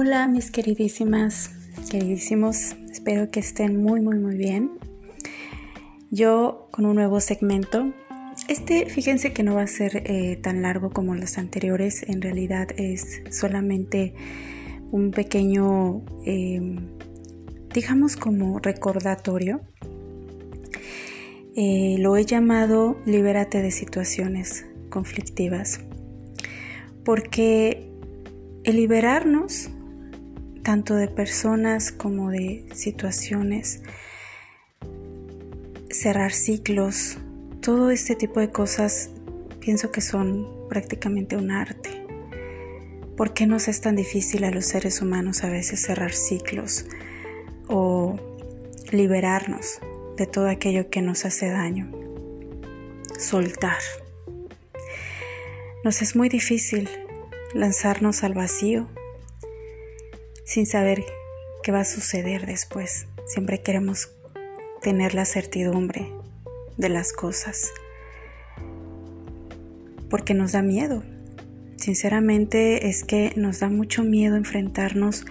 Hola mis queridísimas, queridísimos, espero que estén muy muy muy bien. Yo con un nuevo segmento. Este, fíjense que no va a ser eh, tan largo como los anteriores, en realidad es solamente un pequeño, em, digamos como recordatorio. Eh, lo he llamado libérate de situaciones conflictivas, porque el liberarnos tanto de personas como de situaciones, cerrar ciclos, todo este tipo de cosas pienso que son prácticamente un arte. ¿Por qué nos es tan difícil a los seres humanos a veces cerrar ciclos o liberarnos de todo aquello que nos hace daño? Soltar. Nos es muy difícil lanzarnos al vacío sin saber qué va a suceder después. Siempre queremos tener la certidumbre de las cosas. Porque nos da miedo. Sinceramente es que nos da mucho miedo enfrentarnos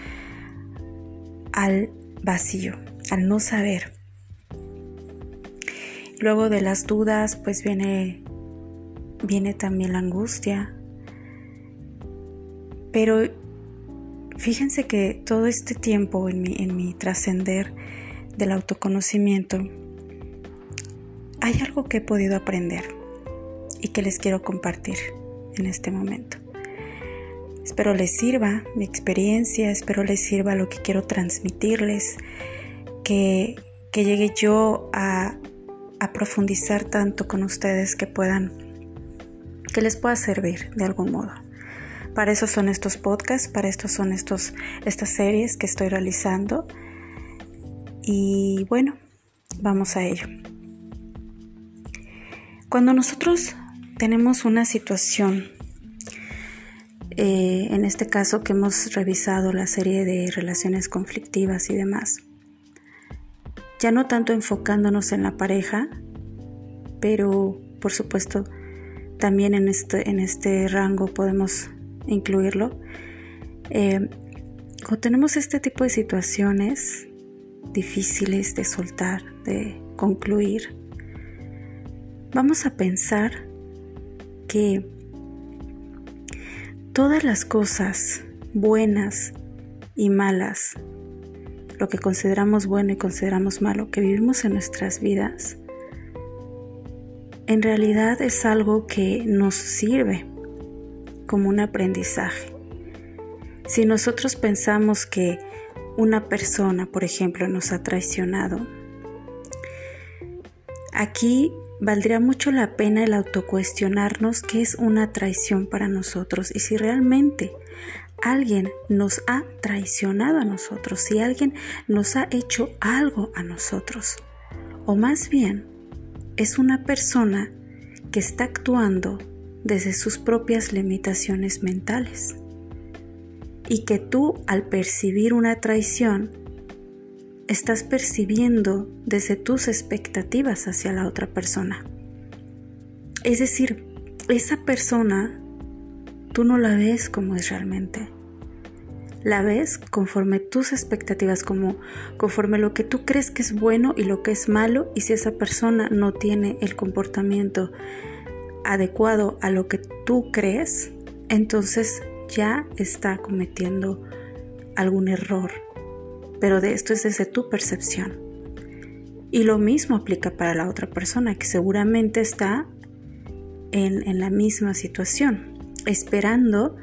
al vacío, al no saber. Luego de las dudas, pues viene viene también la angustia. Pero Fíjense que todo este tiempo en mi, en mi trascender del autoconocimiento, hay algo que he podido aprender y que les quiero compartir en este momento. Espero les sirva mi experiencia, espero les sirva lo que quiero transmitirles, que, que llegue yo a, a profundizar tanto con ustedes que puedan, que les pueda servir de algún modo. Para eso son estos podcasts, para esto son estos, estas series que estoy realizando. Y bueno, vamos a ello. Cuando nosotros tenemos una situación, eh, en este caso que hemos revisado la serie de relaciones conflictivas y demás, ya no tanto enfocándonos en la pareja, pero por supuesto también en este, en este rango podemos incluirlo. Eh, cuando tenemos este tipo de situaciones difíciles de soltar, de concluir, vamos a pensar que todas las cosas buenas y malas, lo que consideramos bueno y consideramos malo que vivimos en nuestras vidas, en realidad es algo que nos sirve como un aprendizaje. Si nosotros pensamos que una persona, por ejemplo, nos ha traicionado, aquí valdría mucho la pena el autocuestionarnos qué es una traición para nosotros y si realmente alguien nos ha traicionado a nosotros, si alguien nos ha hecho algo a nosotros, o más bien es una persona que está actuando desde sus propias limitaciones mentales. Y que tú al percibir una traición, estás percibiendo desde tus expectativas hacia la otra persona. Es decir, esa persona tú no la ves como es realmente. La ves conforme tus expectativas, como conforme lo que tú crees que es bueno y lo que es malo, y si esa persona no tiene el comportamiento adecuado a lo que tú crees, entonces ya está cometiendo algún error. Pero de esto es desde tu percepción. Y lo mismo aplica para la otra persona que seguramente está en, en la misma situación, esperando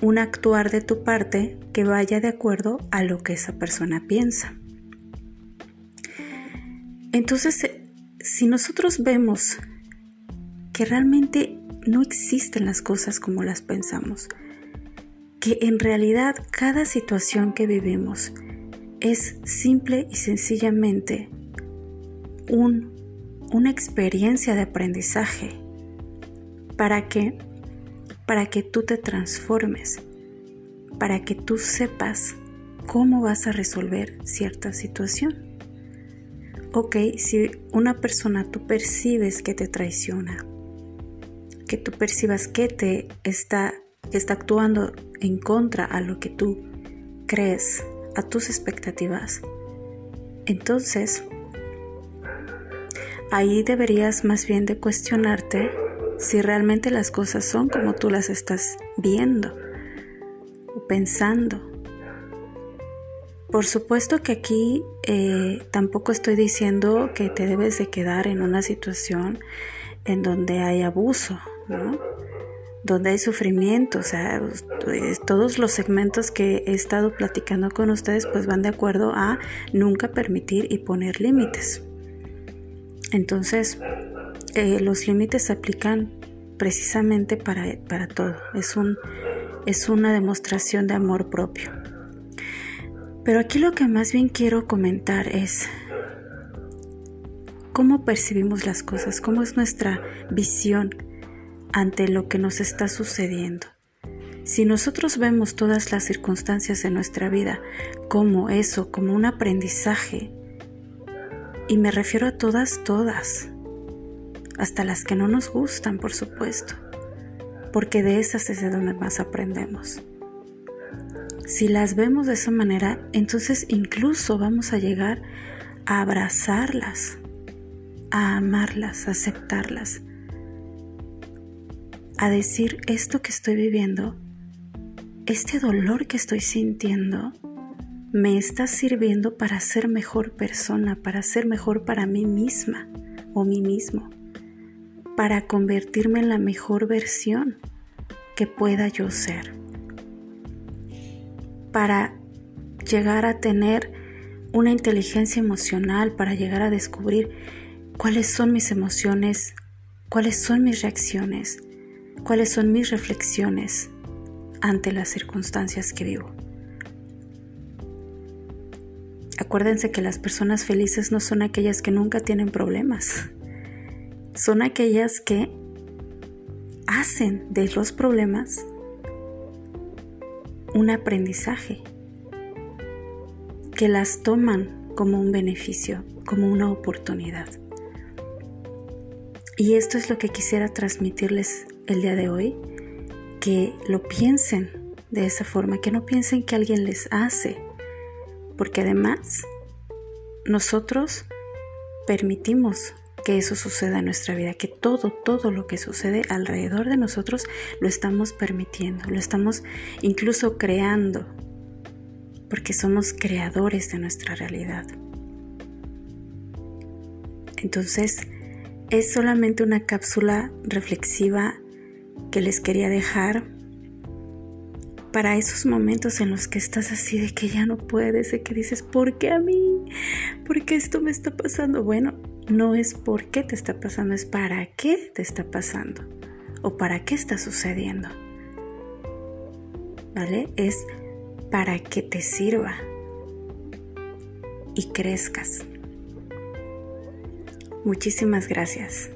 un actuar de tu parte que vaya de acuerdo a lo que esa persona piensa. Entonces, si nosotros vemos que realmente no existen las cosas como las pensamos, que en realidad cada situación que vivimos es simple y sencillamente un, una experiencia de aprendizaje. ¿Para qué? Para que tú te transformes, para que tú sepas cómo vas a resolver cierta situación. Ok, si una persona tú percibes que te traiciona, que tú percibas que te está, está actuando en contra a lo que tú crees, a tus expectativas, entonces ahí deberías más bien de cuestionarte si realmente las cosas son como tú las estás viendo o pensando. Por supuesto que aquí eh, tampoco estoy diciendo que te debes de quedar en una situación en donde hay abuso, donde hay sufrimiento, o sea, todos los segmentos que he estado platicando con ustedes pues van de acuerdo a nunca permitir y poner límites. Entonces, eh, los límites se aplican precisamente para, para todo, es, un, es una demostración de amor propio. Pero aquí lo que más bien quiero comentar es cómo percibimos las cosas, cómo es nuestra visión ante lo que nos está sucediendo. Si nosotros vemos todas las circunstancias de nuestra vida como eso, como un aprendizaje, y me refiero a todas, todas, hasta las que no nos gustan, por supuesto, porque de esas es de donde más aprendemos. Si las vemos de esa manera, entonces incluso vamos a llegar a abrazarlas, a amarlas, a aceptarlas, a decir esto que estoy viviendo, este dolor que estoy sintiendo, me está sirviendo para ser mejor persona, para ser mejor para mí misma o mí mismo, para convertirme en la mejor versión que pueda yo ser, para llegar a tener una inteligencia emocional, para llegar a descubrir cuáles son mis emociones, cuáles son mis reacciones, cuáles son mis reflexiones ante las circunstancias que vivo. Acuérdense que las personas felices no son aquellas que nunca tienen problemas, son aquellas que hacen de los problemas un aprendizaje, que las toman como un beneficio, como una oportunidad. Y esto es lo que quisiera transmitirles el día de hoy, que lo piensen de esa forma, que no piensen que alguien les hace, porque además nosotros permitimos que eso suceda en nuestra vida, que todo, todo lo que sucede alrededor de nosotros lo estamos permitiendo, lo estamos incluso creando, porque somos creadores de nuestra realidad. Entonces, es solamente una cápsula reflexiva que les quería dejar para esos momentos en los que estás así de que ya no puedes, de que dices, ¿por qué a mí? ¿Por qué esto me está pasando? Bueno, no es por qué te está pasando, es para qué te está pasando o para qué está sucediendo. ¿Vale? Es para que te sirva y crezcas. Muchísimas gracias.